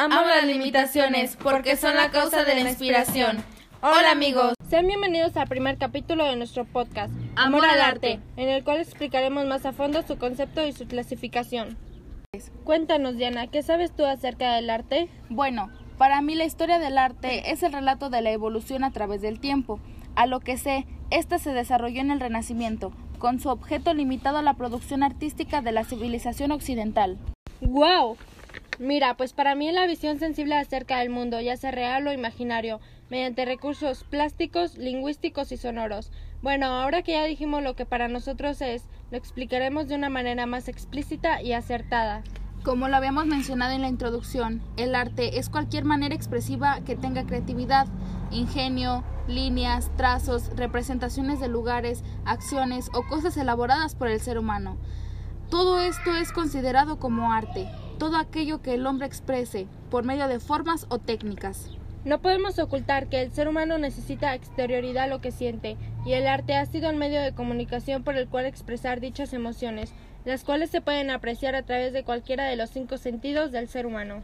Amo las limitaciones porque son la causa de la inspiración. Hola amigos. Sean bienvenidos al primer capítulo de nuestro podcast, Amor al arte, en el cual explicaremos más a fondo su concepto y su clasificación. Cuéntanos, Diana, ¿qué sabes tú acerca del arte? Bueno, para mí la historia del arte es el relato de la evolución a través del tiempo. A lo que sé, esta se desarrolló en el Renacimiento, con su objeto limitado a la producción artística de la civilización occidental. ¡Wow! Mira, pues para mí la visión sensible acerca del mundo, ya sea real o imaginario, mediante recursos plásticos, lingüísticos y sonoros. Bueno, ahora que ya dijimos lo que para nosotros es, lo explicaremos de una manera más explícita y acertada. Como lo habíamos mencionado en la introducción, el arte es cualquier manera expresiva que tenga creatividad, ingenio, líneas, trazos, representaciones de lugares, acciones o cosas elaboradas por el ser humano. Todo esto es considerado como arte, todo aquello que el hombre exprese por medio de formas o técnicas. No podemos ocultar que el ser humano necesita exterioridad a lo que siente, y el arte ha sido el medio de comunicación por el cual expresar dichas emociones, las cuales se pueden apreciar a través de cualquiera de los cinco sentidos del ser humano.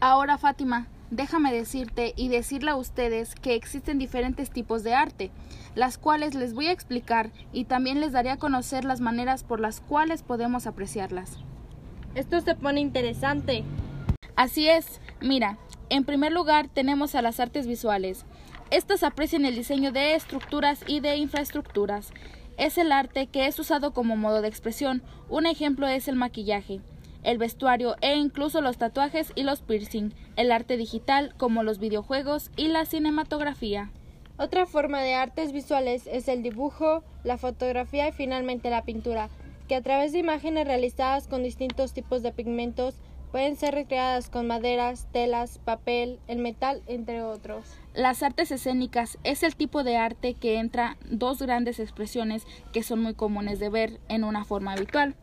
Ahora, Fátima, déjame decirte y decirle a ustedes que existen diferentes tipos de arte, las cuales les voy a explicar y también les daré a conocer las maneras por las cuales podemos apreciarlas. Esto se pone interesante. Así es, mira, en primer lugar tenemos a las artes visuales. Estas aprecian el diseño de estructuras y de infraestructuras. Es el arte que es usado como modo de expresión. Un ejemplo es el maquillaje, el vestuario e incluso los tatuajes y los piercing, el arte digital como los videojuegos y la cinematografía. Otra forma de artes visuales es el dibujo, la fotografía y finalmente la pintura, que a través de imágenes realizadas con distintos tipos de pigmentos pueden ser recreadas con maderas, telas, papel, el metal, entre otros. Las artes escénicas es el tipo de arte que entra dos grandes expresiones que son muy comunes de ver en una forma habitual.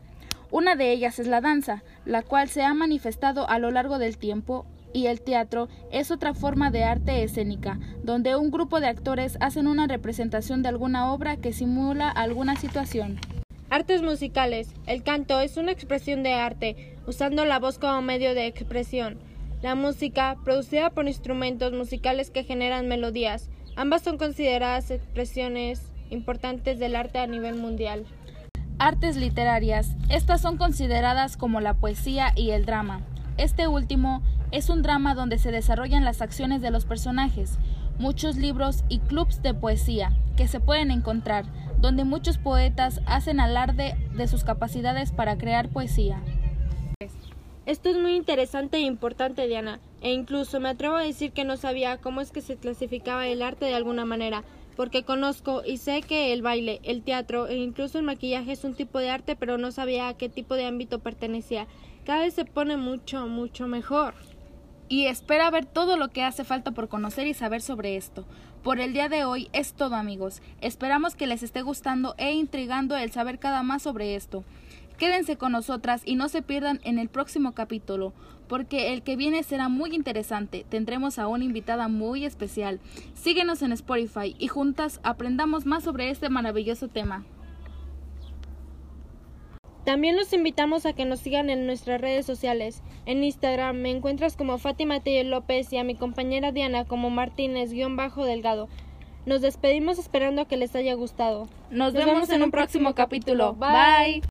Una de ellas es la danza, la cual se ha manifestado a lo largo del tiempo y el teatro es otra forma de arte escénica, donde un grupo de actores hacen una representación de alguna obra que simula alguna situación. Artes musicales. El canto es una expresión de arte, usando la voz como medio de expresión. La música, producida por instrumentos musicales que generan melodías. Ambas son consideradas expresiones importantes del arte a nivel mundial. Artes literarias. Estas son consideradas como la poesía y el drama. Este último es un drama donde se desarrollan las acciones de los personajes. Muchos libros y clubs de poesía que se pueden encontrar donde muchos poetas hacen alarde de sus capacidades para crear poesía. Esto es muy interesante e importante, Diana, e incluso me atrevo a decir que no sabía cómo es que se clasificaba el arte de alguna manera, porque conozco y sé que el baile, el teatro e incluso el maquillaje es un tipo de arte, pero no sabía a qué tipo de ámbito pertenecía. Cada vez se pone mucho, mucho mejor y espera ver todo lo que hace falta por conocer y saber sobre esto. Por el día de hoy es todo amigos. Esperamos que les esté gustando e intrigando el saber cada más sobre esto. Quédense con nosotras y no se pierdan en el próximo capítulo, porque el que viene será muy interesante. Tendremos a una invitada muy especial. Síguenos en Spotify y juntas aprendamos más sobre este maravilloso tema. También los invitamos a que nos sigan en nuestras redes sociales. En Instagram me encuentras como Fátima Tello López y a mi compañera Diana como Martínez-Delgado. Nos despedimos esperando que les haya gustado. Nos, vemos, en un próximo capítulo. Bye.